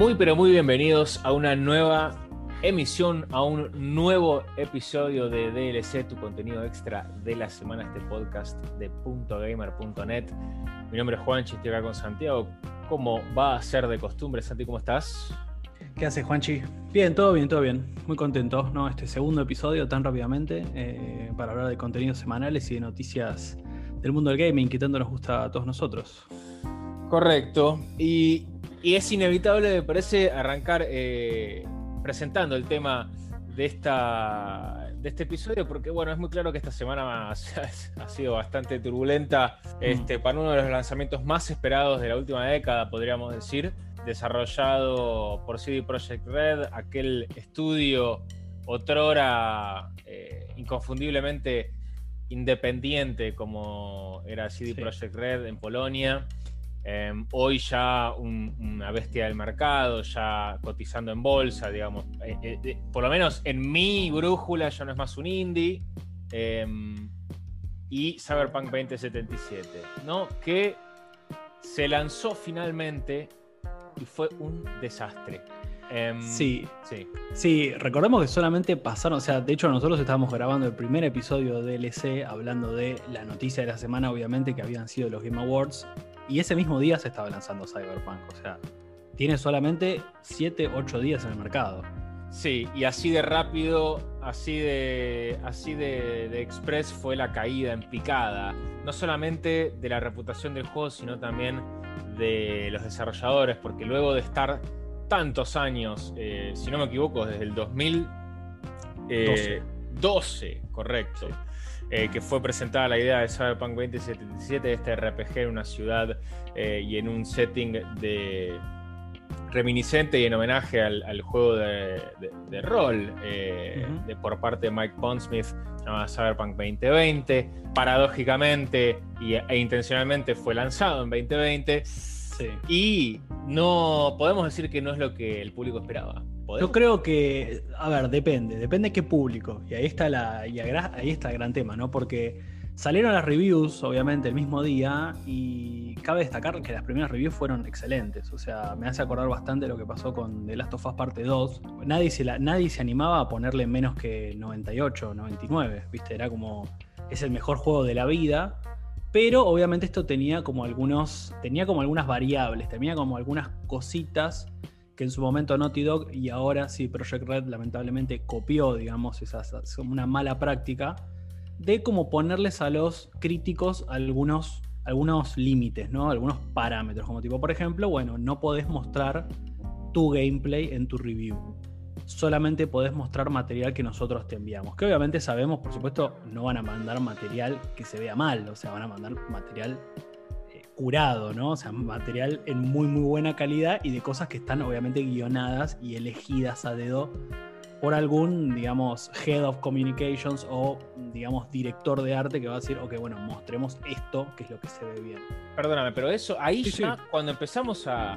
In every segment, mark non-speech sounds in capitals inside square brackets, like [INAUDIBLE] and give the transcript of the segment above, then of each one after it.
Muy pero muy bienvenidos a una nueva emisión, a un nuevo episodio de DLC, tu contenido extra de la semana, este podcast de .gamer.net. Mi nombre es Juanchi, estoy acá con Santiago. ¿Cómo va a ser de costumbre, Santi? ¿Cómo estás? ¿Qué haces, Juanchi? Bien, todo bien, todo bien. Muy contento, ¿no? Este segundo episodio tan rápidamente eh, para hablar de contenidos semanales y de noticias del mundo del gaming que tanto nos gusta a todos nosotros. Correcto. Y, es inevitable, me parece, arrancar eh, presentando el tema de, esta, de este episodio, porque bueno, es muy claro que esta semana [LAUGHS] ha, sido bastante turbulenta este, para uno de los lanzamientos más esperados de la última década, podríamos decir, desarrollado por CD Projekt Red, aquel estudio otrora eh, inconfundiblemente independiente como era CD Projekt Red en Polonia. Em, hoy ya una bestia del mercado, ya cotizando en bolsa, digamos. Eh, eh, por lo menos en mi brújula ya no es más un indie. Em, y Cyberpunk 2077, ¿no? Que se lanzó finalmente y fue un desastre. Em, sí, sí. Sí, recordemos que solamente pasaron, o sea, de hecho nosotros estábamos grabando el primer episodio de DLC hablando de la noticia de la semana, obviamente, que habían sido los Game Awards. Y ese mismo día se estaba lanzando Cyberpunk, o sea, tiene solamente 7, 8 días en el mercado. Sí, y así de rápido, así de, así de, de, express fue la caída en picada, no solamente de la reputación del juego, sino también de los desarrolladores, porque luego de estar tantos años, eh, si no me equivoco, desde el 2012, 12, eh, correcto, eh, que fue presentada la idea de Cyberpunk 2077, este RPG en una ciudad y en un setting de reminiscente y en homenaje al, juego de, rol de, por parte de Mike Pondsmith llamado Cyberpunk 2020. Paradójicamente e intencionalmente fue lanzado en 2020 y no podemos decir que no es lo que el público esperaba. Yo creo que, a ver, depende, depende de qué público. Y ahí está, la, y ahí está el gran tema, ¿no? Porque salieron las reviews, obviamente, el mismo día, y cabe destacar que las primeras reviews fueron excelentes. O sea, me hace acordar bastante lo que pasó con The Last of Us Parte 2. Nadie se, nadie se animaba a ponerle menos que 98, 99, ¿viste? Era como, es el mejor juego de la vida. Pero obviamente esto tenía como algunos. Tenía como algunas variables, tenía como algunas cositas que en su momento Naughty Dog y ahora sí Project Red lamentablemente copió, digamos, esa, una mala práctica de como ponerles a los críticos algunos, algunos límites, ¿no? Algunos parámetros, como tipo, por ejemplo, bueno, no podés mostrar tu gameplay en tu review solamente podés mostrar material que nosotros te enviamos. Que obviamente sabemos, por supuesto, no van a mandar material que se vea mal, o sea, van a mandar material curado, ¿no? O sea, material en muy, muy buena calidad y de cosas que están obviamente guionadas y elegidas a dedo por algún, digamos, head of communications o, digamos, director de arte que va a decir, ok, bueno, mostremos esto, que es lo que se ve bien. Perdóname, pero eso, ahí ya, cuando empezamos a,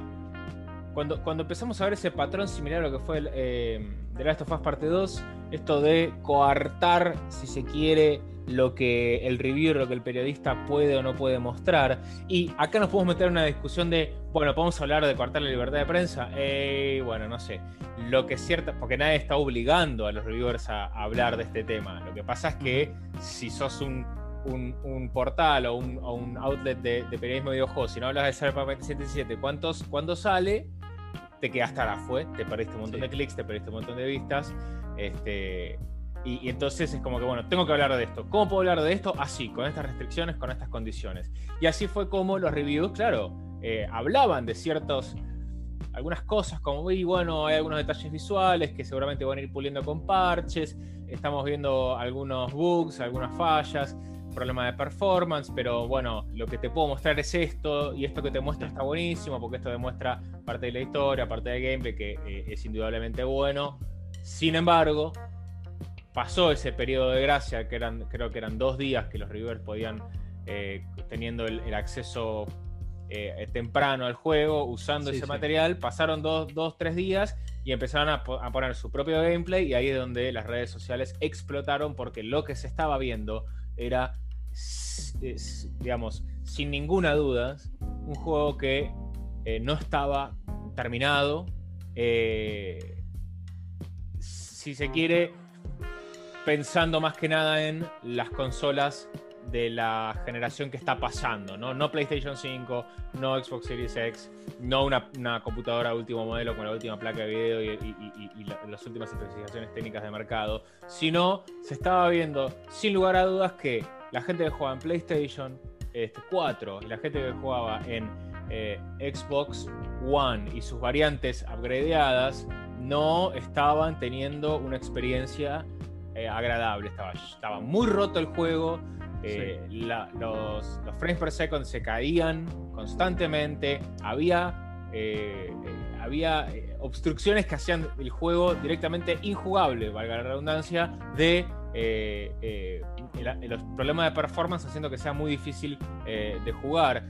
cuando, empezamos a ver ese patrón similar a lo que fue el, eh, The Last of Us Parte 2, esto de coartar, si se quiere, lo que el reviewer, lo que el periodista puede o no puede mostrar. Y acá nos podemos meter en una discusión de, bueno, podemos hablar de coartar la libertad de prensa. Eh, bueno, no sé. Lo que es cierto, porque nadie está obligando a los reviewers a, hablar de este tema. Lo que pasa es que si sos un, portal o un, outlet de, periodismo de videojuegos, si no hablas de Cyberpunk 2077, ¿cuántos, ¿cuándo sale? te quedaste la fue, te perdiste un montón de clics, te perdiste un montón de vistas. Este, y, entonces es como que, bueno, tengo que hablar de esto. ¿Cómo puedo hablar de esto? Así, con estas restricciones, con estas condiciones. Y así fue como los reviews, claro, eh, hablaban de ciertos, algunas cosas como, y bueno, hay algunos detalles visuales que seguramente van a ir puliendo con parches. Estamos viendo algunos bugs, algunas fallas problema de performance, pero bueno, lo que te puedo mostrar es esto, y esto que te muestra está buenísimo, porque esto demuestra parte de la historia, parte del gameplay, que eh, es indudablemente bueno. Sin embargo, pasó ese periodo de gracia, que eran, creo que eran dos días que los reviewers podían, eh, teniendo el, acceso eh, temprano al juego, usando ese material, pasaron dos, dos, tres días y empezaron a, a, poner su propio gameplay y ahí es donde las redes sociales explotaron porque lo que se estaba viendo era digamos, sin ninguna duda, un juego que eh, no estaba terminado, si se quiere, pensando más que nada en las consolas de la generación que está pasando, ¿no? No PlayStation 5, no Xbox Series X, no una, computadora último modelo con la última placa de video y, las últimas especificaciones técnicas de mercado, sino se estaba viendo, sin lugar a dudas, que la gente que jugaba en PlayStation 4 este, y la gente que jugaba en eh, Xbox One y sus variantes upgradeadas no estaban teniendo una experiencia eh, agradable. Estaba, estaba muy roto el juego, eh, los, frames per second se caían constantemente, había, eh, eh, había obstrucciones que hacían el juego directamente injugable, valga la redundancia, de los problemas de performance haciendo que sea muy difícil de jugar,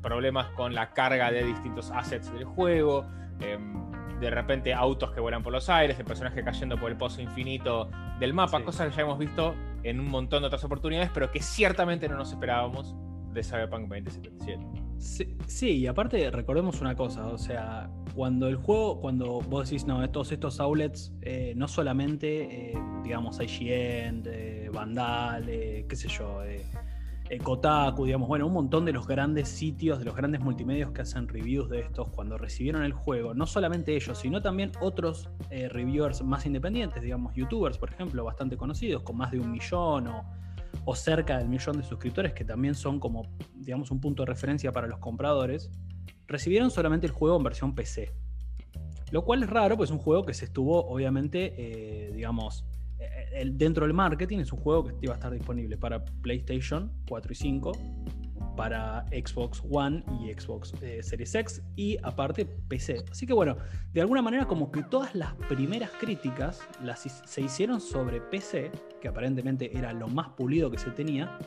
problemas con la carga de distintos assets del juego em, de repente autos que vuelan por los aires, el personaje cayendo por el pozo infinito del mapa, cosas que ya hemos visto en un montón de otras oportunidades, pero que ciertamente no nos esperábamos de Cyberpunk 2077. Sí, y aparte recordemos una cosa, o sea, cuando el juego, cuando vos decís, no, todos estos outlets, eh, no solamente, eh, digamos, IGN, eh, Vandal, qué sé yo, eh, Kotaku, digamos, bueno, un montón de los grandes sitios, de los grandes multimedios que hacen reviews de estos cuando recibieron el juego, no solamente ellos, sino también otros eh, reviewers más independientes, digamos, youtubers, por ejemplo, bastante conocidos, con más de un millón o, cerca del millón de suscriptores, que también son como, digamos, un punto de referencia para los compradores, recibieron solamente el juego en versión PC. Lo cual es raro, pues es un juego que se estuvo, obviamente, eh, digamos, dentro del marketing es un juego que iba a estar disponible para PlayStation 4 y 5, para Xbox One y Xbox eh, Series X y aparte PC. Así que bueno, de alguna manera como que todas las primeras críticas las, se hicieron sobre PC, que aparentemente era lo más pulido que se tenía,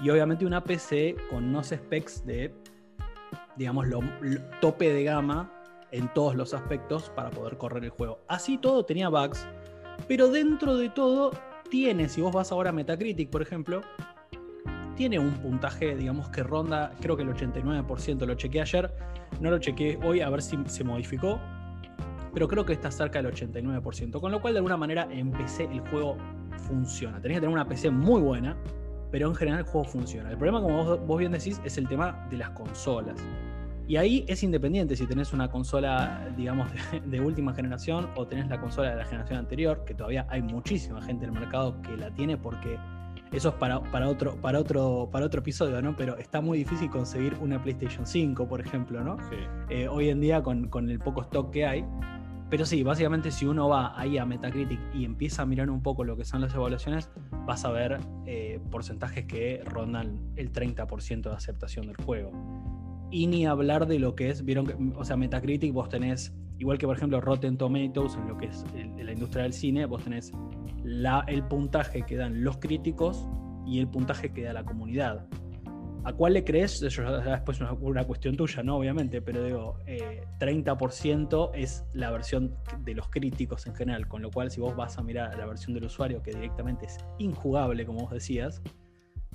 y obviamente una PC con unos specs de, digamos, lo tope de gama en todos los aspectos para poder correr el juego. Así todo tenía bugs pero dentro de todo, tiene, si vos vas ahora a Metacritic, por ejemplo, tiene un puntaje, digamos, que ronda, creo que el 89%. Lo chequeé ayer, no lo chequeé hoy a ver si se modificó, pero creo que está cerca del 89%. Con lo cual, de alguna manera, en PC el juego funciona. Tenés que tener una PC muy buena, pero en general el juego funciona. El problema, como vos, vos bien decís, es el tema de las consolas. Y ahí es independiente si tenés una consola, digamos, [LAUGHS] de, última generación o tenés la consola de la generación anterior, que todavía hay muchísima gente en el mercado que la tiene porque eso es para, para, otro, para, otro, para otro episodio, ¿no? Pero está muy difícil conseguir una PlayStation 5, por ejemplo, ¿no? Eh, hoy en día con, el poco stock que hay. Pero sí, básicamente si uno va ahí a Metacritic y empieza a mirar un poco lo que son las evaluaciones, vas a ver eh, porcentajes que rondan el 30% de aceptación del juego y ni hablar de lo que es, vieron que, o sea, Metacritic vos tenés, igual que por ejemplo Rotten Tomatoes en lo que es la industria del cine, vos tenés la, el puntaje que dan los críticos y el puntaje que da la comunidad. ¿A cuál le crees? Eso después es una, cuestión tuya, ¿no? Obviamente, pero digo, 30% eh, es la versión de los críticos en general, con lo cual si vos vas a mirar la versión del usuario, que directamente es injugable, como vos decías,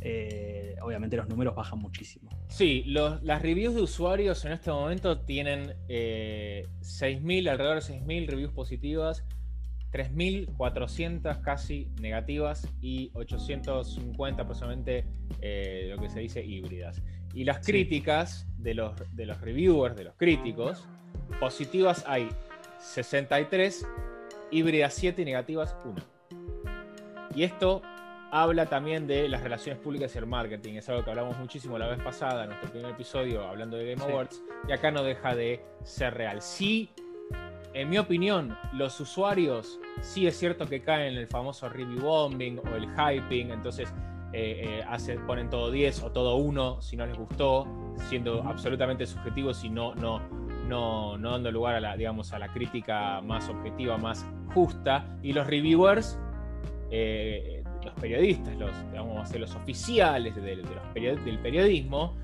eh, obviamente los números bajan muchísimo. Sí, las reviews de usuarios en este momento tienen 6.000, eh, alrededor de 6.000 reviews positivas, 3.400 casi negativas y 850 aproximadamente eh, lo que se dice híbridas. Y las críticas de los, de los reviewers, de los críticos, positivas hay 63, híbridas 7 y negativas 1. Y esto habla también de las relaciones públicas y el marketing. Es algo que hablamos muchísimo la vez pasada, en nuestro primer episodio, hablando de Game Awards, y acá no deja de ser real. Sí, en mi opinión, los usuarios sí es cierto que caen en el famoso review bombing o el hyping, entonces eh, eh, ponen todo 10 o todo 1 si no les gustó, siendo absolutamente subjetivos y no, no, no, no dando lugar a la, digamos, a la crítica más objetiva, más justa. Y los reviewers eh, los periodistas, los, digamos, los oficiales del periodismo,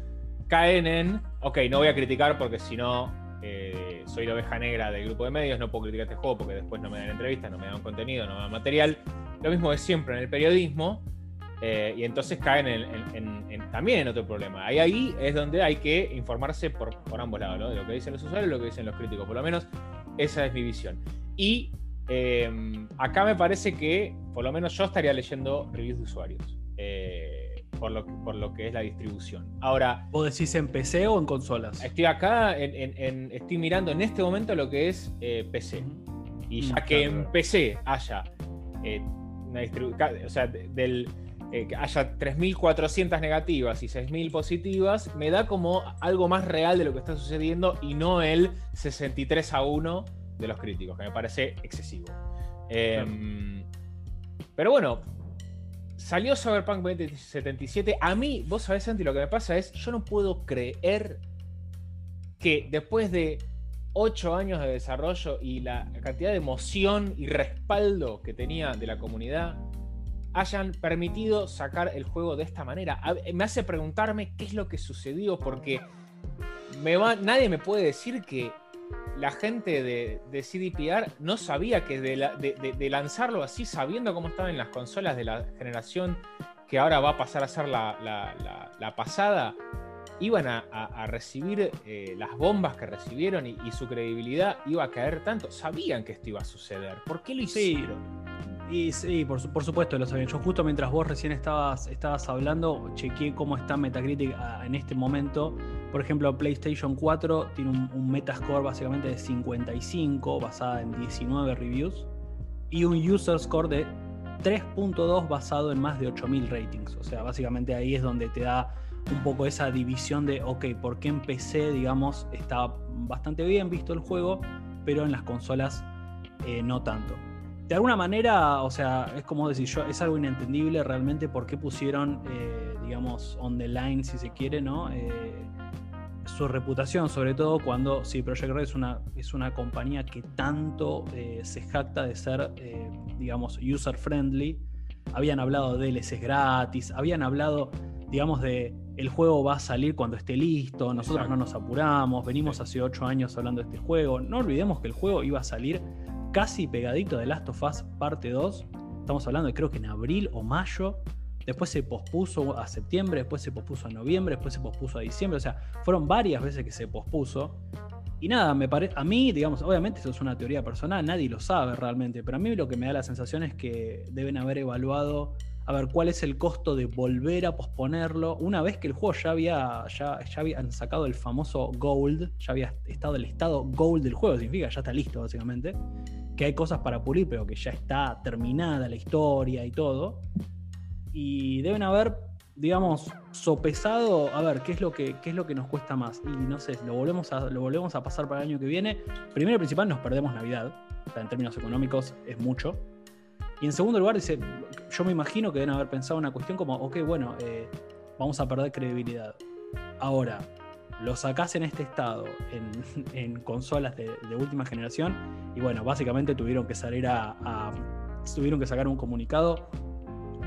caen en, ok, no voy a criticar porque si no eh, soy la oveja negra del grupo de medios, no puedo criticar este juego porque después no me dan entrevistas, no me dan contenido, no me dan material. Lo mismo es siempre en el periodismo. Eh, y entonces caen en, también en otro problema. Ahí, ahí es donde hay que informarse por, ambos lados, de lo que dicen los usuarios y lo que dicen los críticos. Por lo menos Esa es mi visión. Y em, acá me parece que, por lo menos yo estaría leyendo reviews de usuarios. Eh, por, lo, por lo que es la distribución. Ahora. ¿Vos decís en PC o en consolas? Estoy acá, en, estoy mirando en este momento lo que es eh, PC. Y ya mm, que en PC haya eh, una distribución. O sea, del que haya 3.400 negativas y 6.000 positivas, me da como algo más real de lo que está sucediendo y no el 63 a 1 de los críticos, que me parece excesivo. Em, pero bueno, salió Cyberpunk 2077. A mí, vos sabés, Santi, lo que me pasa es, yo no puedo creer que después de 8 años de desarrollo y la cantidad de emoción y respaldo que tenía de la comunidad, hayan permitido sacar el juego de esta manera. Me hace preguntarme qué es lo que sucedió, porque me va, nadie me puede decir que la gente de, CDPR no sabía que de, lanzarlo así, sabiendo cómo estaban las consolas de la generación que ahora va a pasar a ser la, pasada, iban a, recibir eh, las bombas que recibieron y, su credibilidad iba a caer tanto. Sabían que esto iba a suceder. ¿Por qué lo hicieron? Y sí, por, supuesto lo sabía. Yo justo mientras vos recién estabas, estabas hablando, chequeé cómo está Metacritic ah, en este momento. Por ejemplo, PlayStation 4 tiene un, Metascore básicamente de 55, basada en 19 reviews, y un User Score de 3.2 basado en más de 8.000 ratings. O sea, básicamente ahí es donde te da un poco esa división de, ok, ¿por qué en PC, digamos, está bastante bien visto el juego, pero en las consolas eh, no tanto? De alguna manera, o sea, es como decir yo, es algo inentendible realmente por qué pusieron, eh, digamos, on the line, si se quiere, ¿no? Eh, su reputación, sobre todo cuando, sí, Project Red es una, es una compañía que tanto eh, se jacta de ser, digamos, user friendly. Habían hablado de DLCs gratis, habían hablado, digamos, de el juego va a salir cuando esté listo, nosotros no nos apuramos, venimos hace ocho años hablando de este juego. No olvidemos que el juego iba a salir casi pegadito de Last of Us parte 2. Estamos hablando de creo que en abril o mayo. Después se pospuso a septiembre, después se pospuso a noviembre, después se pospuso a diciembre. O sea, fueron varias veces que se pospuso. Y nada, me parece. A mí, digamos, obviamente esto es una teoría personal, nadie lo sabe realmente. Pero a mí lo que me da la sensación es que deben haber evaluado a ver cuál es el costo de volver a posponerlo. Una vez que el juego ya había, ya, ya habían sacado el famoso Gold, ya había estado el estado Gold del juego, significa ya está listo básicamente que hay cosas para pulir, pero que ya está terminada la historia y todo. Y deben haber, digamos, sopesado, a ver, qué es lo que, qué es lo que nos cuesta más. Y no sé, lo volvemos a, lo volvemos a pasar para el año que viene. Primero y principal, nos perdemos Navidad. en términos económicos es mucho. Y en segundo lugar, dice, yo me imagino que deben haber pensado una cuestión como, ok, bueno, eh, vamos a perder credibilidad. Ahora, lo sacás en este estado, en, [LAUGHS] consolas de, última generación, y bueno, básicamente tuvieron que salir a, tuvieron que sacar un comunicado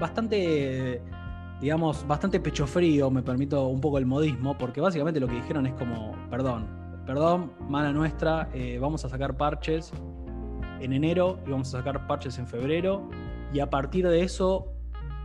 bastante, digamos, bastante pecho frío, me permito un poco el modismo, porque básicamente lo que dijeron es como, perdón, perdón, mala nuestra, eh, vamos a sacar parches en enero y vamos a sacar parches en febrero, y a partir de eso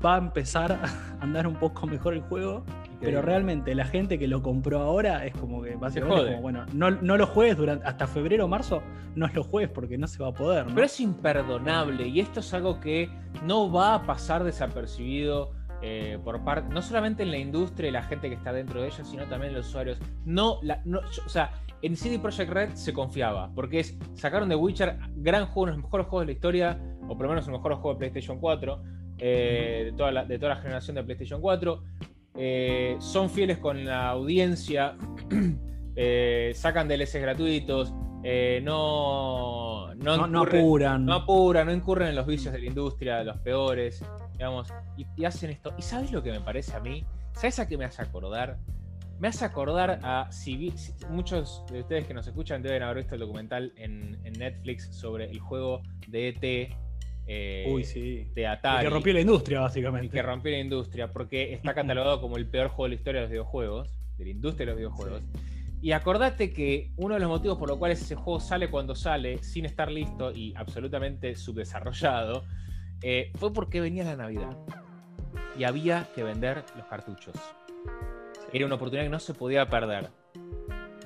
va a empezar [LAUGHS] a andar un poco mejor el juego pero realmente la gente que lo compró ahora es como que básicamente como, bueno, no, lo juegues durante hasta febrero o marzo, no lo juegues porque no se va a poder. Pero es imperdonable y esto es algo que no va a pasar desapercibido. Eh, por parte, no solamente en la industria y la gente que está dentro de ella, sino también en los usuarios. No, o sea, en CD Projekt Red se confiaba, porque es, sacaron de Witcher, gran juego, uno de los mejores juegos de la historia, o por lo menos el mejor juego de PlayStation 4, eh, de, toda la, de toda la generación de PlayStation 4. Eh, son fieles con la audiencia, [CLEARS THROAT] eh, sacan DLCs gratuitos, eh, no, no, apuran. No apuran, no incurren en los vicios de la industria, de los peores, digamos, y, hacen esto. ¿Y sabes lo que me parece a mí? ¿Sabes a qué me hace acordar? Me hace acordar a si, muchos de ustedes que nos escuchan deben haber visto el documental en, en Netflix sobre el juego de ET eh, Uy, sí. de Atari. que rompió la industria, básicamente. que rompió la industria, porque está catalogado como el peor juego de la historia de los videojuegos, de la industria de los videojuegos. Y acordate que uno de los motivos por los cuales ese juego sale cuando sale, sin estar listo y absolutamente subdesarrollado, eh, fue porque venía la Navidad. Y había que vender los cartuchos. Era una oportunidad que no se podía perder.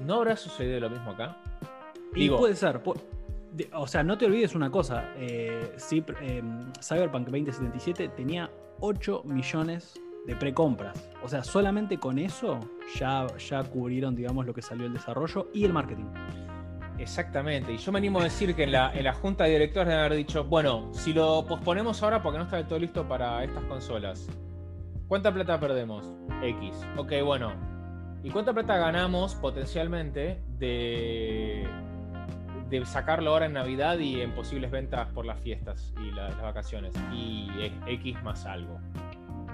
¿No habrá sucedido lo mismo acá? Y puede ser. O sea, no te olvides una cosa. Eh, em, Cyberpunk 2077 tenía 8 millones de precompras. O sea, solamente con eso ya, ya cubrieron, digamos, lo que salió el desarrollo y el marketing. Exactamente, y yo me animo a decir que en la, en la junta de directores deben haber dicho, bueno, si lo posponemos ahora porque no está del todo listo para estas consolas, ¿cuánta plata perdemos? X. Ok, bueno. ¿Y cuánta plata ganamos potencialmente de, de sacarlo ahora en Navidad y en posibles ventas por las fiestas y las vacaciones? Y X más algo.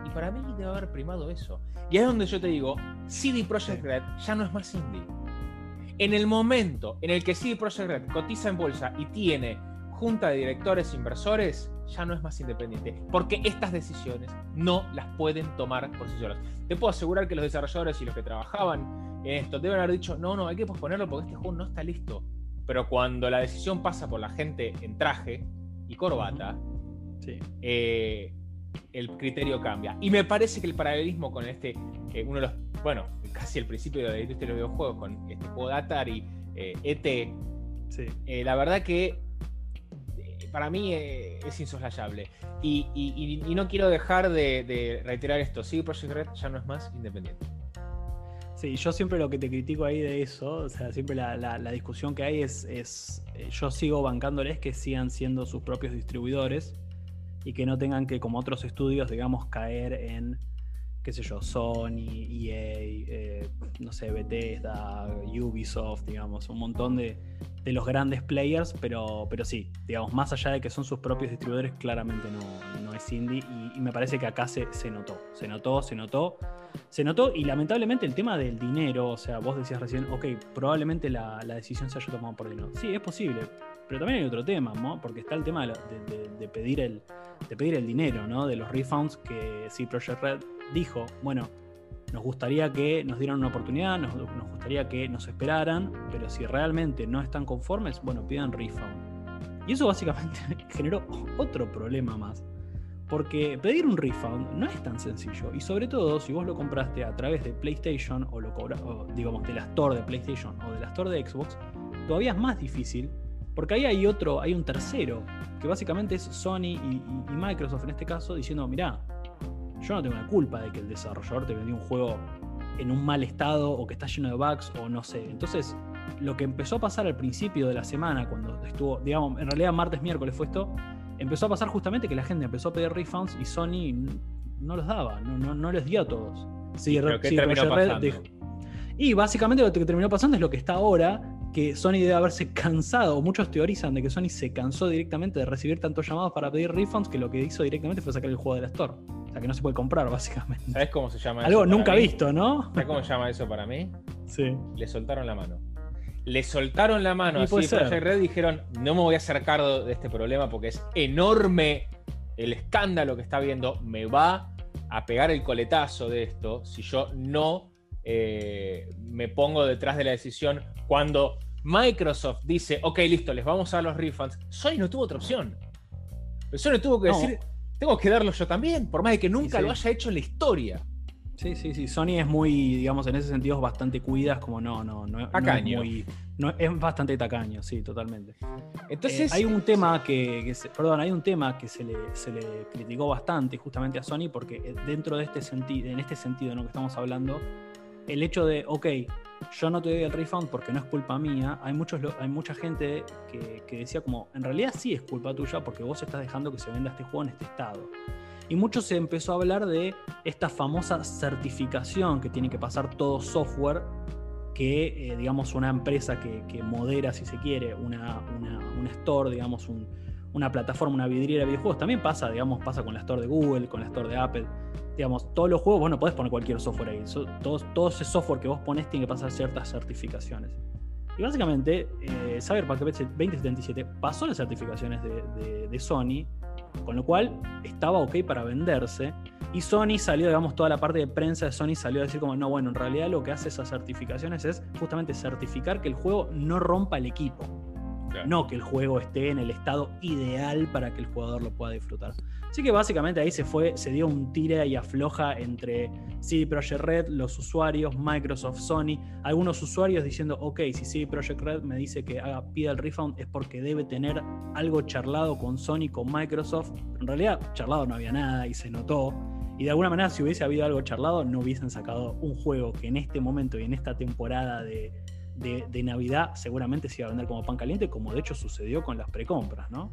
Y para mí debe haber primado eso. Y es donde yo te digo, CD Projekt Red ya no es más indie en el momento en el que CD Projekt Red cotiza en bolsa y tiene junta de directores inversores, ya no es más independiente, porque estas decisiones no las pueden tomar por sí solas. Te puedo asegurar que los desarrolladores y los que trabajaban en esto deben haber dicho, no, no, hay que posponerlo porque este juego no está listo. Pero cuando la decisión pasa por la gente en traje y corbata, eh, el criterio cambia. Y me parece que el paralelismo con este, eh, uno de los, bueno, casi el principio de la industria de los videojuegos, con este juego de Atari, ET, eh, e eh, la verdad que para mí es insoslayable. Y, no quiero dejar de, reiterar esto, sí, Project Red ya no es más independiente. Sí, yo siempre lo que te critico ahí de eso, o sea, siempre la, discusión que hay es, es, yo sigo bancándoles que sigan siendo sus propios distribuidores y que no tengan que, como otros estudios, digamos, caer en, qué sé yo, Sony, EA, eh, no sé, Bethesda, Ubisoft, digamos, un montón de, de, los grandes players, pero, pero sí, digamos, más allá de que son sus propios distribuidores, claramente no, no es indie y, me parece que acá se, se notó, se notó, se notó. Se notó y lamentablemente el tema del dinero, o sea, vos decías recién, ok, probablemente la, la decisión se haya tomado por dinero. Sí, es posible, pero también hay otro tema, ¿no? Porque está el tema de, pedir, el, de pedir el dinero, ¿no? De los refunds que sí Project Red dijo, bueno, nos gustaría que nos dieran una oportunidad, nos, gustaría que nos esperaran, pero si realmente no están conformes, bueno, pidan refund. Y eso básicamente [LAUGHS] generó otro problema más. Porque pedir un refund no es tan sencillo. Y sobre todo, si vos lo compraste a través de PlayStation o lo digamos de la Store de PlayStation o de la Store de Xbox, todavía es más difícil porque ahí hay otro, hay un tercero, que básicamente es Sony y, Microsoft en este caso, diciendo, mirá, yo no tengo la culpa de que el desarrollador te vendió un juego en un mal estado o que está lleno de bugs o no sé. Entonces, lo que empezó a pasar al principio de la semana, cuando estuvo, digamos, en realidad martes, miércoles fue esto, empezó a pasar justamente que la gente empezó a pedir refunds y Sony no los daba, no, no, les dio a todos. Sí, ¿Qué y básicamente lo que terminó pasando es lo que está ahora, que Sony debe haberse cansado, o muchos teorizan de que Sony se cansó directamente de recibir tantos llamados para pedir refunds que lo que hizo directamente fue sacar el juego de la Store. O sea, que no se puede comprar, [LAUGHS] básicamente. ¿Sabes cómo se llama Algo nunca visto, ¿no? ¿Sabes cómo se llama eso para mí? Sí. Le soltaron la mano. Le soltaron la mano así Project Red dijeron, no me voy a hacer cargo de este problema porque es enorme el escándalo que está viendo, me va a pegar el coletazo de esto si yo no eh, me pongo detrás de la decisión cuando Microsoft dice, ok, listo, les vamos a dar los refunds, Sony no tuvo otra opción. Sony tuvo que decir, tengo que darlo yo también, por más de que nunca lo haya hecho en la historia. Sí, sí, sí. Sony es muy, digamos, en ese sentido es bastante cuidas, como no, no, no, tacaño. es, es bastante tacaño, sí, totalmente. Entonces. Eh, hay un tema que, perdón, hay un tema que se le, se le criticó bastante justamente a Sony, porque eh, dentro de este sentido, en este sentido en lo que estamos hablando, el hecho de, ok, yo no te doy el refund porque no es culpa mía, hay, muchos, hay mucha gente que, decía como, en realidad sí es culpa tuya porque vos estás dejando que se venda este juego en este estado. Y mucho se empezó a hablar de esta famosa certificación que tiene que pasar todo software que, eh, digamos, una empresa que, modera, si se quiere, una, una, store, digamos, una plataforma, una vidriera de videojuegos, también pasa, digamos, pasa con la store de Google, con la store de Apple digamos, todos los juegos, vos no podés poner cualquier software ahí. todo, ese software que vos pones tiene que pasar ciertas certificaciones. Y básicamente, eh, Cyberpunk 2077 pasó las certificaciones de, Sony, con lo cual estaba ok para venderse. Y Sony salió, digamos, toda la parte de prensa de Sony salió a decir como, no, bueno, en realidad lo que hace esas certificaciones es justamente certificar que el juego no rompa el equipo. No que el juego esté en el estado ideal para que el jugador lo pueda disfrutar. Así que básicamente ahí se fue, se dio un tira y afloja entre CD Projekt Red, los usuarios, Microsoft, Sony, algunos usuarios diciendo, ok, si CD Projekt Red me dice que haga pida el refund es porque debe tener algo charlado con Sony, con Microsoft. En realidad, charlado no había nada y se notó. Y de alguna manera, si hubiese habido algo charlado, no hubiesen sacado un juego que en este momento y en esta temporada de, de, Navidad seguramente se iba a vender como pan caliente, como de hecho sucedió con las precompras, ¿no?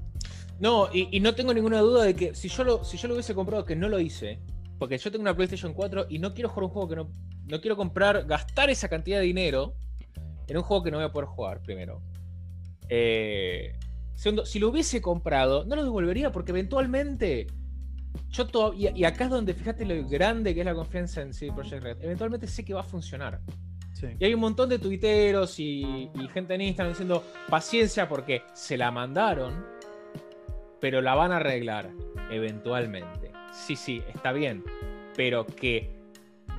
No, y, no tengo ninguna duda de que si yo, lo, si yo lo hubiese comprado, que no lo hice, porque yo tengo una PlayStation 4 y no quiero jugar un juego que no, no quiero comprar, gastar esa cantidad de dinero en un juego que no voy a poder jugar, primero. Eh, segundo, si lo hubiese comprado, no lo devolvería porque eventualmente yo todavía, y acá es donde fíjate lo grande que es la confianza en CD Projekt Red, eventualmente sé que va a funcionar. Y hay un montón de tuiteros y, gente en Instagram diciendo paciencia porque se la mandaron, pero la van a arreglar eventualmente. Sí, sí, está bien. Pero que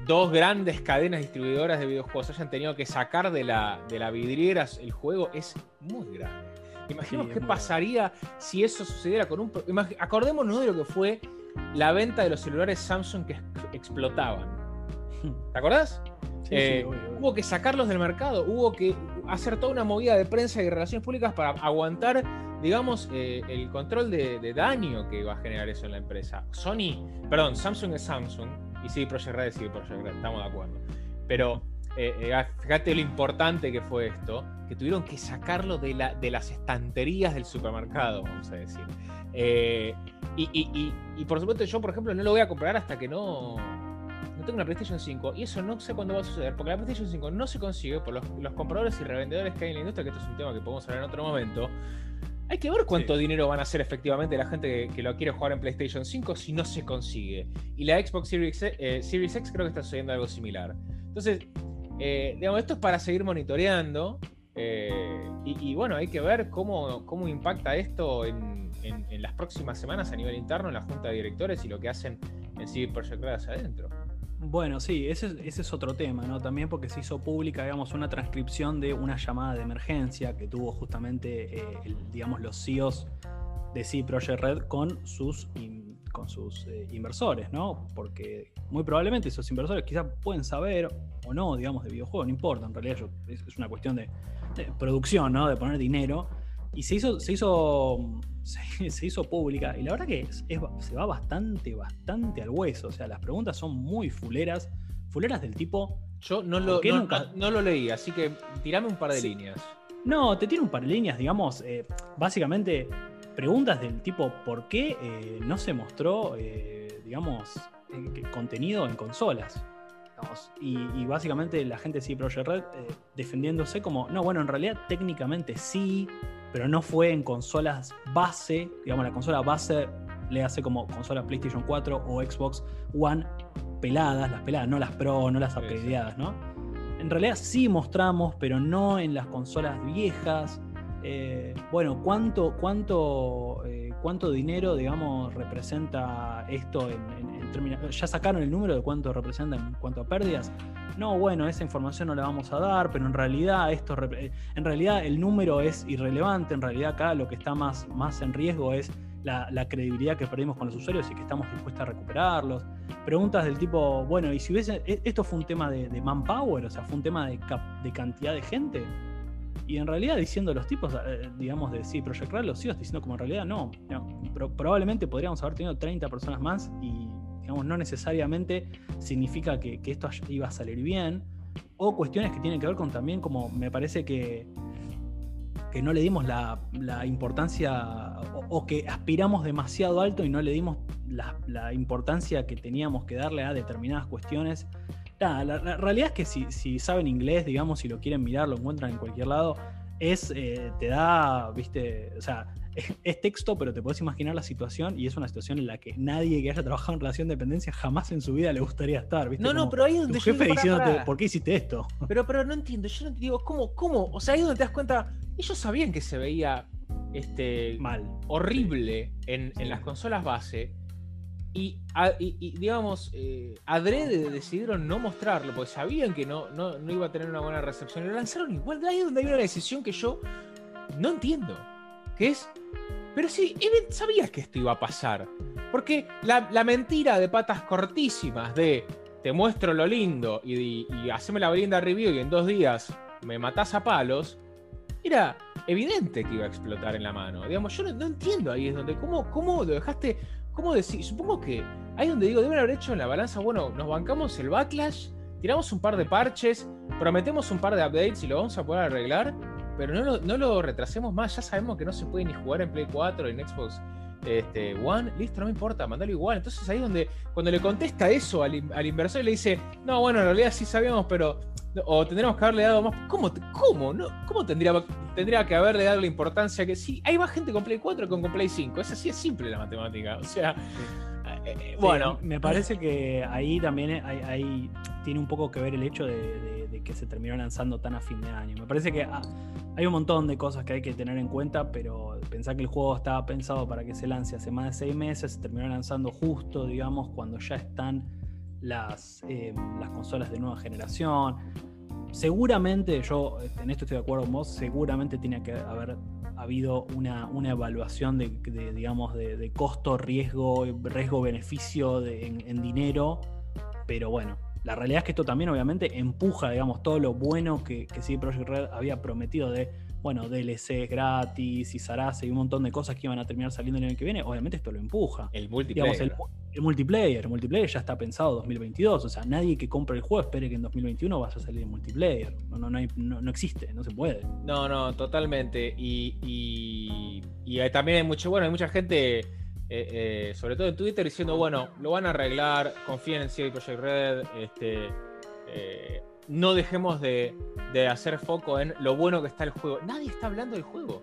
dos grandes cadenas distribuidoras de videojuegos hayan tenido que sacar de la, de la vidriera el juego es muy grande. Imaginemos qué pasaría si eso sucediera con un... Acordémonos de lo que fue la venta de los celulares Samsung que explotaban. [LAUGHS] ¿Te acordás? Eh, hubo que sacarlos del mercado, hubo que hacer toda una movida de prensa y relaciones públicas para aguantar, digamos, eh, el control de, daño que va a generar eso en la empresa. Sony, perdón, Samsung es Samsung y sí, Project Red es sí, Project Red, estamos de acuerdo. Pero eh, ah, fíjate lo importante que fue esto, que tuvieron que sacarlo de, la, de las estanterías del supermercado, vamos a decir. y, y por supuesto yo, por ejemplo, no lo voy a comprar hasta que no no tengo una PlayStation 5 y eso no sé cuándo va a suceder, porque la PlayStation 5 no se consigue por los, compradores y revendedores que hay en la industria, que esto es un tema que podemos hablar en otro momento. Hay que ver cuánto dinero van a hacer efectivamente la gente que, lo quiere jugar en PlayStation 5 si no se consigue. Y la Xbox Series, eh, Series X creo que está sucediendo algo similar. Entonces, eh, digamos, esto es para seguir monitoreando. Eh, y, bueno, hay que ver cómo, cómo impacta esto en, las próximas semanas a nivel interno en la junta de directores y lo que hacen en Red hacia adentro. Bueno, sí, ese, es otro tema, ¿no? También porque se hizo pública, digamos, una transcripción de una llamada de emergencia que tuvo justamente, eh, digamos, los CEOs de C Project Red con sus, con sus eh, inversores, ¿no? Porque muy probablemente esos inversores quizás pueden saber o no, digamos, de videojuegos, no importa, en realidad es, una cuestión de, producción, ¿no? De poner dinero. Y se hizo, se hizo [LAUGHS] se, hizo pública y la verdad que se va bastante, bastante al hueso. O sea, las preguntas son muy fuleras, fuleras del tipo... Yo no lo, no, lo leí, así que tirame un par de líneas. No, te tiene un par de líneas, digamos, eh, básicamente preguntas del tipo, ¿por qué eh, no se mostró, eh, digamos, contenido en consolas? y, básicamente la gente de CD Projekt Red defendiéndose como, no, bueno, en realidad técnicamente sí, pero no fue en consolas base, digamos, la consola base le hace como consola PlayStation 4 o Xbox One peladas, las peladas, no las Pro, no las upgradeadas, ¿no? En realidad sí mostramos, pero no en las consolas viejas. Eh, bueno, ¿cuánto, cuánto, eh, ¿cuánto dinero, digamos, representa esto en, en términos... ¿Ya sacaron el número de cuánto representa en cuanto a pérdidas? no, bueno, esa información no la vamos a dar, pero en realidad esto en realidad el número es irrelevante, en realidad acá lo que está más, más en riesgo es la, credibilidad que perdimos con los usuarios y que estamos dispuestos a recuperarlos. Preguntas del tipo, bueno, y si hubiese, e, esto fue un tema de, manpower, o sea, fue un tema de, cantidad de gente. Y en realidad diciendo los tipos, eh, digamos, de sí, Project Red, los CEOs diciendo como en realidad no. probablemente podríamos haber tenido 30 personas más y no necesariamente significa que, esto iba a salir bien. O cuestiones que tienen que ver con también como me parece que, que no le dimos la, importancia o, que aspiramos demasiado alto y no le dimos la, importancia que teníamos que darle a determinadas cuestiones. La, realidad es que si, si, saben inglés, digamos, si lo quieren mirar, lo encuentran en cualquier lado, es, eh, te da, viste, o sea, es, texto, pero te puedes imaginar la situación y es una situación en la que nadie que haya trabajado en relación de dependencia jamás en su vida le gustaría estar. ¿viste? No, no, pero ahí es donde tu jefe diciéndote, ¿por qué hiciste esto? [LAUGHS] Pero, pero no entiendo, yo no digo, ¿cómo, ¿cómo? O sea, ahí es donde te das cuenta, ellos sabían que se veía este, mal, horrible en, las consolas base. Y, digamos, eh, adrede decidieron no mostrarlo, porque sabían que no, no, no, iba a tener una buena recepción. Lo lanzaron igual. Ahí es donde hay una decisión que yo no entiendo. Que es, pero sí, sabías que esto iba a pasar. Porque la, mentira de patas cortísimas de te muestro lo lindo y, y, haceme la brinda review y en dos días me matás a palos, era evidente que iba a explotar en la mano. Digamos, yo no, entiendo ahí es donde, ¿cómo, cómo lo dejaste? ¿Cómo decir? Supongo que ahí donde digo, deben haber hecho en la balanza, bueno, nos bancamos el backlash, tiramos un par de parches, prometemos un par de updates y lo vamos a poder arreglar, pero no lo, no lo retrasemos más, ya sabemos que no se puede ni jugar en Play 4, en Xbox este, One, listo, no me importa, mandalo igual. Entonces ahí donde cuando le contesta eso al, al inversor y le dice, no, bueno, en realidad sí sabíamos, pero o tendríamos que haberle dado más. ¿Cómo? ¿Cómo? No? ¿Cómo tendría, tendría que haberle dado la importancia que sí? Hay más gente con Play 4 que con Play 5. Es así, es simple la matemática. O sea. Eh, bueno. me parece que ahí también hay, tiene un poco que ver el hecho de, que se terminó lanzando tan a fin de año. Me parece que ah, hay un montón de cosas que hay que tener en cuenta, pero pensar que el juego estaba pensado para que se lance hace más de seis meses, se terminó lanzando justo, digamos, cuando ya están las, eh, las consolas de nueva generación. Seguramente, yo en esto estoy de acuerdo con vos, seguramente tiene que haber habido una, una evaluación de, digamos, de, costo, riesgo, riesgo, beneficio en, en dinero, pero bueno, la realidad es que esto también obviamente empuja, digamos, todo lo bueno que, que CD Projekt Red había prometido de bueno, DLC gratis y Sarasa y un montón de cosas que iban a terminar saliendo en el año que viene, obviamente esto lo empuja. El multiplayer. el, multiplayer, el multiplayer ya está pensado 2022, o sea, nadie que compre el juego espere que en 2021 vaya a salir el multiplayer. No, no, no, no, existe, no se puede. No, no, totalmente. Y, y, y también hay mucho, bueno, hay mucha gente, eh, eh, sobre todo en Twitter, diciendo, bueno, lo van a arreglar, confíen en CD Projekt Red, este... Eh, no dejemos de, hacer foco en lo bueno que está el juego. Nadie está hablando del juego.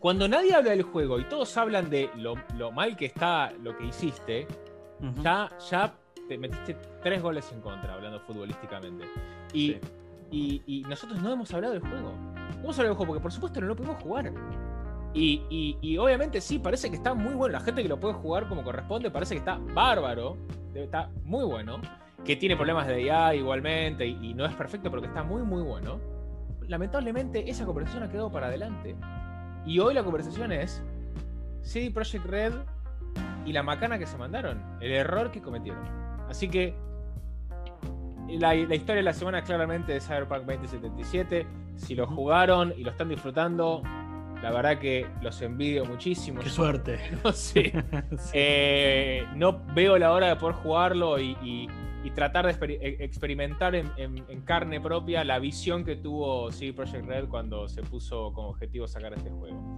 Cuando nadie habla del juego y todos hablan de lo, mal que está lo que hiciste, ya, ya te metiste tres goles en contra, hablando futbolísticamente. Y, y, nosotros no hemos hablado del juego. No hemos hablado del juego porque por supuesto no lo pudimos jugar. Y, y, obviamente sí, parece que está muy bueno. La gente que lo puede jugar como corresponde parece que está bárbaro. Está muy bueno que tiene problemas de IA igualmente y, no es perfecto, pero que está muy, muy bueno. Lamentablemente, esa conversación ha quedado para adelante. Y hoy la conversación es CD Projekt Red y la macana que se mandaron, el error que cometieron. Así que la, historia de la semana claramente de Cyberpunk 2077. Si lo jugaron y lo están disfrutando, la verdad que los envidio muchísimo. Qué [LAUGHS] suerte. No sé. [LAUGHS] Eh, no veo la hora de poder jugarlo y, y tratar de e, experimentar en, carne propia la visión que tuvo CD Projekt Red cuando se puso como objetivo sacar este juego.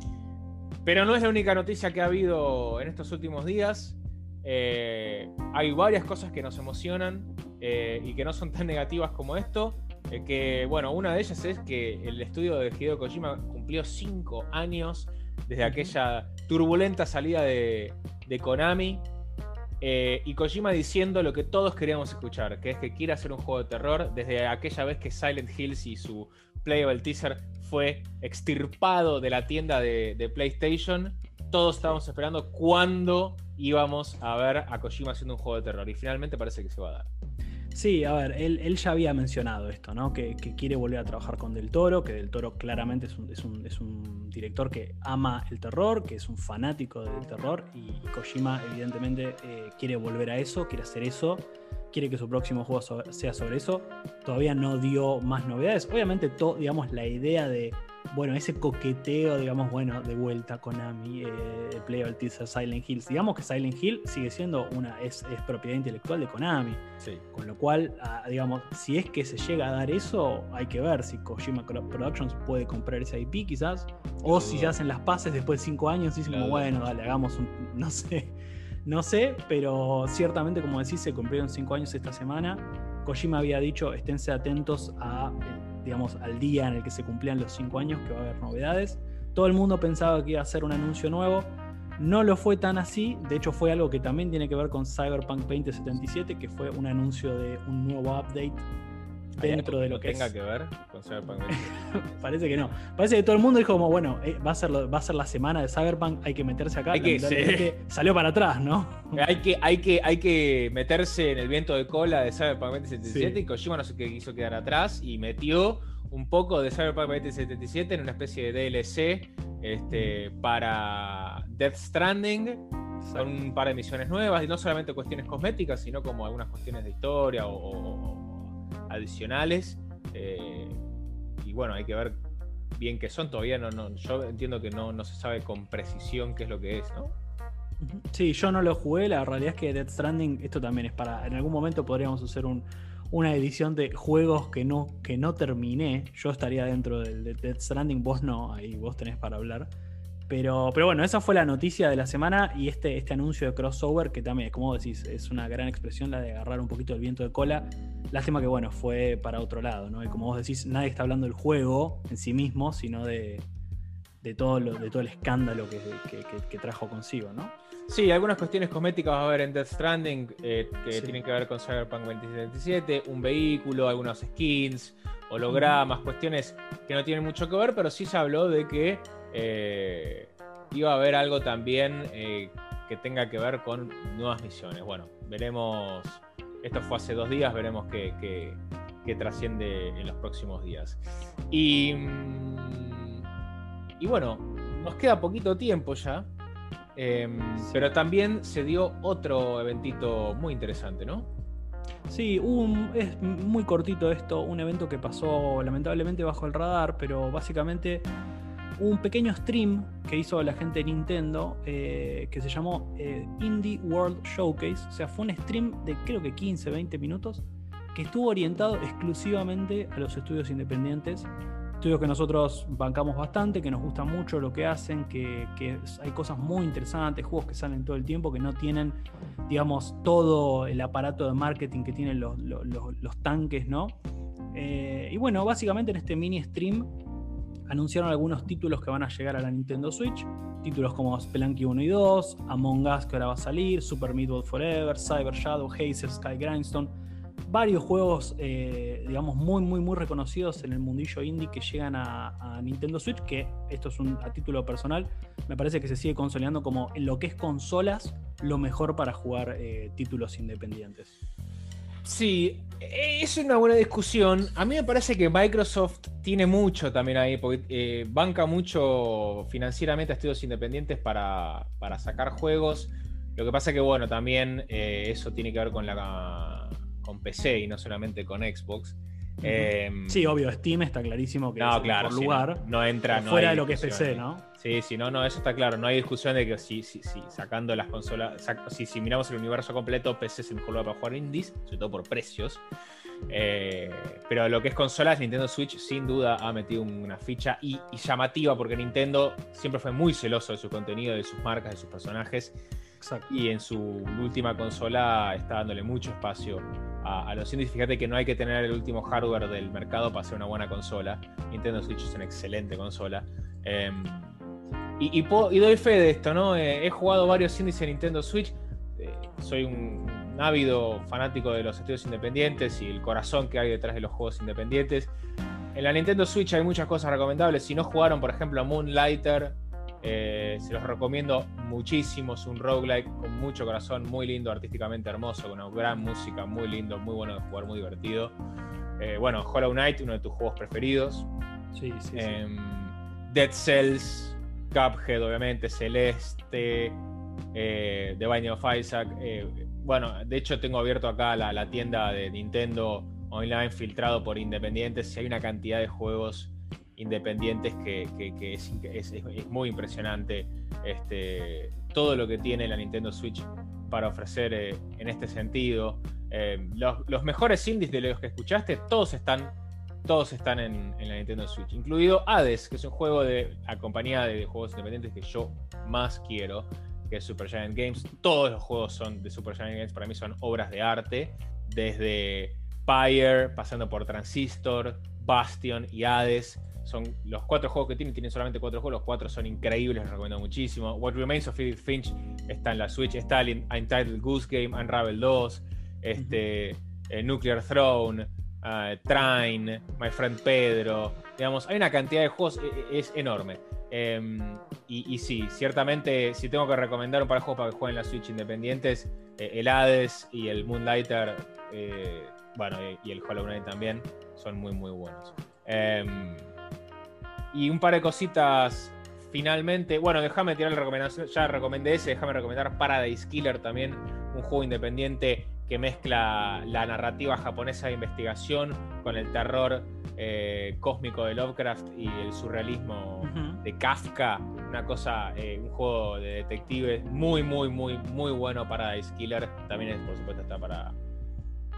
Pero no es la única noticia que ha habido en estos últimos días. Eh, hay varias cosas que nos emocionan eh, y que no son tan negativas como esto. Eh, que, bueno, una de ellas es que el estudio de Hideo Kojima cumplió cinco años desde aquella turbulenta salida de, de Konami eh, y Kojima diciendo lo que todos queríamos escuchar, que es que quiere hacer un juego de terror desde aquella vez que Silent Hills y su playable teaser fue extirpado de la tienda de, PlayStation. Todos estábamos esperando cuándo íbamos a ver a Kojima haciendo un juego de terror y finalmente parece que se va a dar. Sí, a ver, él, ya había mencionado esto, ¿no? Que, quiere volver a trabajar con Del Toro, que Del Toro claramente es un, director que ama el terror, que es un fanático del terror, y Kojima evidentemente eh, quiere volver a eso, quiere hacer eso, quiere que su próximo juego sea sobre eso. Todavía no dio más novedades. Obviamente, digamos, la idea de bueno, ese coqueteo, digamos, bueno, de vuelta con Ami, eh, Playable Teaser Silent Hills. Digamos que Silent Hill sigue siendo una, es, propiedad intelectual de Konami. Sí. Con lo cual, ah, digamos, si es que se llega a dar eso, hay que ver si Kojima Productions puede comprar ese IP quizás, o si se hacen las paces después de cinco años y dicen como, bueno, dale, hagamos un, [LAUGHS] no sé, no sé, pero ciertamente, como decís, se cumplieron cinco años esta semana. Kojima había dicho, esténse atentos a digamos, al día en el que se cumplían los cinco años, que va a haber novedades. Todo el mundo pensaba que iba a ser un anuncio nuevo. No lo fue tan así, de hecho fue algo que también tiene que ver con Cyberpunk 2077, que fue un anuncio de un nuevo update dentro de lo que tenga que ver con Cyberpunk [LAUGHS] Parece que no. Parece que todo el mundo dijo como, bueno, eh, va, a ser va a ser la semana de Cyberpunk, hay que meterse acá. Hay que, Salió para atrás, ¿no? Hay que, hay, que, hay que meterse en el viento de cola de Cyberpunk 2077 y Kojima no se quiso quedar atrás y metió un poco de Cyberpunk 2077 en una especie de DLC este, para Death Stranding, con un par de misiones nuevas, y no solamente cuestiones cosméticas, sino como algunas cuestiones de historia o, adicionales. Eh, y bueno, hay que ver bien qué son. Todavía no, no yo entiendo que no, no se sabe con precisión qué es lo que es, ¿no? Sí, yo no lo jugué, la realidad es que Death Stranding, esto también es para, en algún momento podríamos hacer un, una edición de juegos que no, que no terminé. Yo estaría dentro del de Death Stranding, vos no, ahí vos tenés para hablar. Pero, pero bueno, esa fue la noticia de la semana y este, este anuncio de crossover, que también, como decís, es una gran expresión la de agarrar un poquito el viento de cola. Lástima que, bueno, fue para otro lado, ¿no? Y como vos decís, nadie está hablando del juego en sí mismo, sino de, todo, lo, de todo el escándalo que, que trajo consigo, ¿no? Sí, algunas cuestiones cosméticas va a haber en Death Stranding eh, que tienen que ver con Cyberpunk 2077, un vehículo, algunos skins, hologramas, cuestiones que no tienen mucho que ver, pero sí se habló de que eh, iba a haber algo también eh, que tenga que ver con nuevas misiones. Bueno, veremos, esto fue hace dos días, veremos qué, trasciende en los próximos días. Y, mm, y bueno, nos queda poquito tiempo ya. Em, pero también se dio otro eventito muy interesante, ¿no? Sí, es muy cortito esto, un evento que pasó lamentablemente bajo el radar, pero básicamente un pequeño stream que hizo la gente de Nintendo eh, que se llamó eh, Indie World Showcase, o sea, fue un stream de creo que 15, 20 minutos que estuvo orientado exclusivamente a los estudios independientes Estudios que nosotros bancamos bastante, que nos gusta mucho lo que hacen, que, hay cosas muy interesantes, juegos que salen todo el tiempo, que no tienen, digamos, todo el aparato de marketing que tienen los, tanques, ¿no? Eh, y bueno, básicamente en este mini stream anunciaron algunos títulos que van a llegar a la Nintendo Switch. Títulos como Spelunky 1 y 2, Among Us que ahora va a salir, Super Meat Forever, Cyber Shadow, Hazel, Sky Grindstone varios juegos, eh, digamos, muy, muy, muy reconocidos en el mundillo indie que llegan a, Nintendo Switch, que esto es un, a título personal, me parece que se sigue consolidando como en lo que es consolas, lo mejor para jugar eh, títulos independientes. Sí, es una buena discusión. A mí me parece que Microsoft tiene mucho también ahí, porque eh, banca mucho financieramente a estudios independientes para, para, sacar juegos. Lo que pasa que, bueno, también eso tiene que ver con la con PC y no solamente con Xbox. Em, sí, obvio, Steam está clarísimo que no, es claro, lugar. No, entra. fuera de lo que es PC, ¿no? Sí, sí, no, no, eso está claro. No hay discusión de que si, si, si sacando las consolas, si, si miramos el universo completo, PC es el mejor lugar para jugar indies, sobre todo por precios. Eh, pero lo que es consolas, Nintendo Switch sin duda ha metido una ficha y, y, llamativa porque Nintendo siempre fue muy celoso de su contenido, de sus marcas, de sus personajes. Y en su última consola está dándole mucho espacio a, los indies. Fíjate que no hay que tener el último hardware del mercado para hacer una buena consola. Nintendo Switch es una excelente consola. Em, y, doy fe de esto, ¿no? Eh, he jugado varios indies en Nintendo Switch. Eh, soy un, ávido fanático de los estudios independientes y el corazón que hay detrás de los juegos independientes. En la Nintendo Switch hay muchas cosas recomendables. Si no jugaron, por ejemplo, Moonlighter, eh, se los recomiendo muchísimo. Es un roguelike con mucho corazón, muy lindo, artísticamente hermoso, con una gran música, muy lindo, muy bueno de jugar, muy divertido. Eh, bueno, Hollow Knight, uno de tus juegos preferidos. Sí, sí, em, Dead Cells, Cuphead, obviamente, Celeste, eh, The Binding of Isaac. bueno, de hecho, tengo abierto acá la, la tienda de Nintendo online filtrado por independientes. Y hay una cantidad de juegos independientes que, es, muy impresionante este, todo lo que tiene la Nintendo Switch para ofrecer eh, en este sentido. Eh, los, mejores indies de los que escuchaste, todos están, todos están en, la Nintendo Switch, incluido Hades, que es un juego de compañía de juegos independientes que yo más quiero, que es Super Giant Games. Todos los juegos son de Super Giant Games, para mí son obras de arte, desde Pyre, pasando por Transistor, Bastion y Hades son los cuatro juegos que tienen, tienen solamente cuatro juegos, los cuatro son increíbles, les recomiendo muchísimo. What Remains of Edith Finch está en la Switch, está el Untitled Goose Game, Unravel 2, este, eh, Nuclear Throne, uh, Trine, My Friend Pedro, digamos, hay una cantidad de juegos, e, e, es, enorme. Em, y, sí, ciertamente, si tengo que recomendar un par de juegos para que jueguen en la Switch independientes, eh, el Hades y el Moonlighter, eh, bueno, y el Hollow Knight también, son muy, muy buenos. Y un par de cositas finalmente. Bueno, déjame tirar la recomendación. Ya recomendé ese, déjame recomendar Paradise Killer también, un juego independiente que mezcla la narrativa japonesa de investigación con el terror eh, cósmico de Lovecraft y el surrealismo de Kafka. Una cosa, eh, un juego de detectives muy, muy, muy, muy bueno para Ice Killer. También, por supuesto, está para,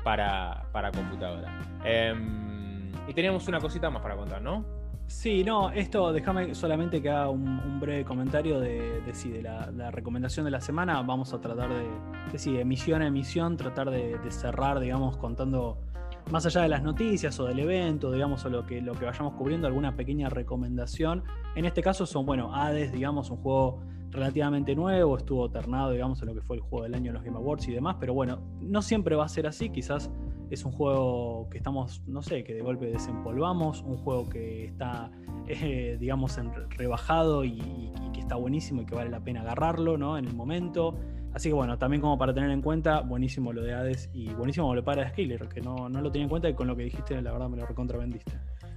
para, para computadora. Em, y teníamos una cosita más para contar, ¿no? Sí, no, esto déjame solamente que haga un, breve comentario de, de, la, recomendación de la semana. Vamos a tratar de, de emisión a emisión, tratar de, cerrar, digamos, contando más allá de las noticias o del evento, digamos, o lo que, lo que vayamos cubriendo, alguna pequeña recomendación. En este caso son, bueno, Hades, digamos, un juego relativamente nuevo, estuvo ternado, digamos, en lo que fue el juego del año en los Game Awards y demás, pero bueno, no siempre va a ser así, quizás es un juego que estamos, no sé, que de golpe desempolvamos, un juego que está, eh, digamos, en rebajado y, que está buenísimo y que vale la pena agarrarlo, ¿no? En el momento. Así que bueno, también como para tener en cuenta, buenísimo lo de Hades y buenísimo lo para Skiller, que no, no lo tenía en cuenta y con lo que dijiste, la verdad me lo recontravendiste.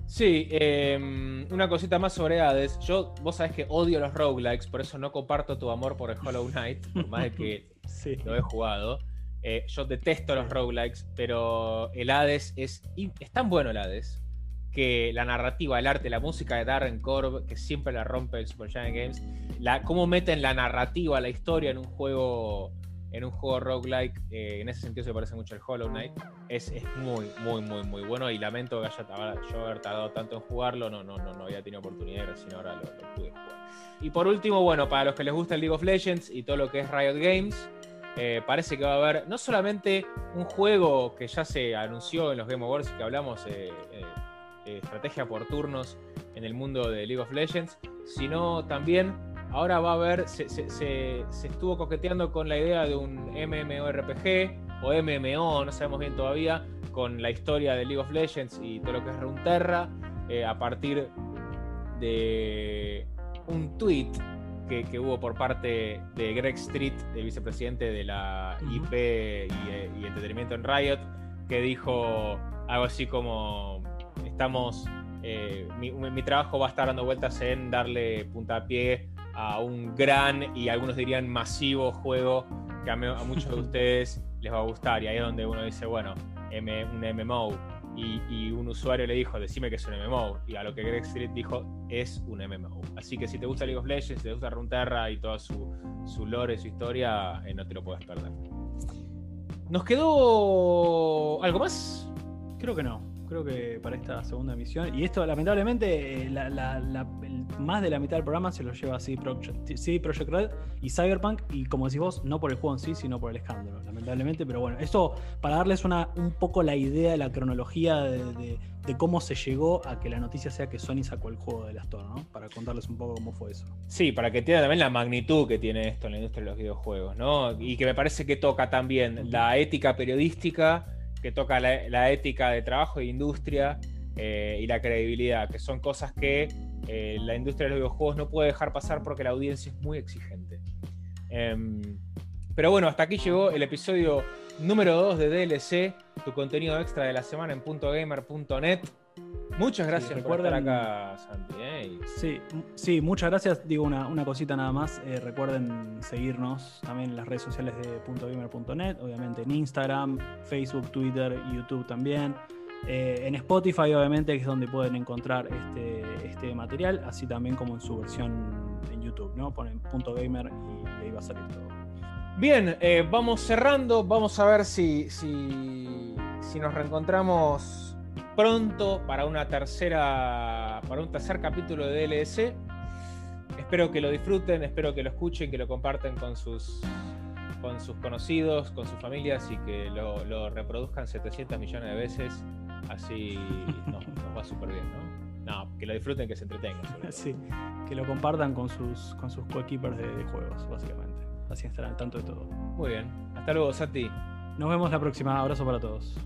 Sí, em, una cosita más sobre Hades. Yo, vos sabés que odio los roguelikes, por eso no comparto tu amor por el Hollow Knight, por más de que [LAUGHS] lo he jugado. Eh, yo detesto los roguelikes, pero el Hades es, es tan bueno el Hades que la narrativa, el arte, la música de Darren Korb, que siempre la rompe el Super Giant Games, la, cómo meten la narrativa, la historia en un juego en un juego roguelike, eh, en ese sentido se parece mucho al Hollow Knight, es, es, muy, muy, muy, muy bueno y lamento que haya tardado tanto en jugarlo, no, no, no, no había tenido oportunidad, sino ahora lo, lo, pude jugar. Y por último, bueno, para los que les gusta el League of Legends y todo lo que es Riot Games, eh, parece que va a haber no solamente un juego que ya se anunció en los Game Awards que hablamos, eh, eh, estrategia por turnos en el mundo de League of Legends, sino también ahora va a haber, se, estuvo coqueteando con la idea de un MMORPG o MMO, no sabemos bien todavía, con la historia de League of Legends y todo lo que es Runeterra, a partir de un tweet que, hubo por parte de Greg Street, el vicepresidente de la IP eh, y, entretenimiento en Riot, que dijo algo así como, estamos, eh, mi, trabajo va a estar dando vueltas en darle puntapié a un gran y algunos dirían masivo juego que a, a muchos de [LAUGHS] ustedes les va a gustar. Y ahí es donde uno dice, bueno, M, un MMO y, un usuario le dijo, decime que es un MMO. Y a lo que Greg Street dijo, es un MMO. Así que si te gusta League of Legends, si te gusta Runeterra y toda su, su lore, su historia, eh, no te lo puedes perder. ¿Nos quedó algo más? Creo que no creo que para esta segunda emisión. Y esto, lamentablemente, eh, más de la mitad del programa se lo lleva CD Projekt, Red y Cyberpunk. Y como decís vos, no por el juego en sí, sino por el escándalo, lamentablemente. Pero bueno, esto para darles una, un poco la idea de la cronología de, cómo se llegó a que la noticia sea que Sony sacó el juego de las Store, ¿no? Para contarles un poco cómo fue eso. Sí, para que tenga también la magnitud que tiene esto en la industria de los videojuegos, ¿no? Y que me parece que toca también la ética periodística que toca la, ética de trabajo e industria eh, y la credibilidad, que son cosas que eh, la industria de los videojuegos no puede dejar pasar porque la audiencia es muy exigente. Em, pero bueno, hasta aquí llegó el episodio número 2 de DLC, tu contenido extra de la semana en .gamer.net. Muchas gracias por estar acá, Santi. ¿eh? Sí, sí, muchas gracias. Digo una, cosita nada más. Eh, recuerden seguirnos también en las redes sociales de .gamer.net, obviamente en Instagram, Facebook, Twitter, YouTube también. Eh, en Spotify, obviamente, que es donde pueden encontrar este, este material, así también como en su versión en YouTube, ¿no? Ponen .gamer y ahí va a salir todo. Bien, vamos cerrando. Vamos a ver si, si, si nos reencontramos pronto para una tercera para un tercer capítulo de DLC. Espero que lo disfruten, espero que lo escuchen, que lo compartan con sus con sus conocidos, con sus familias y que lo, reproduzcan 700 millones de veces. Así [LAUGHS] nos, va súper bien, ¿no? No, que lo disfruten, que se entretengan. Sí, que lo compartan con sus, con sus coequippers de, de juegos, básicamente. Así estarán al tanto de todo. Muy bien. Hasta luego, Santi. Nos vemos la próxima. Abrazo para todos.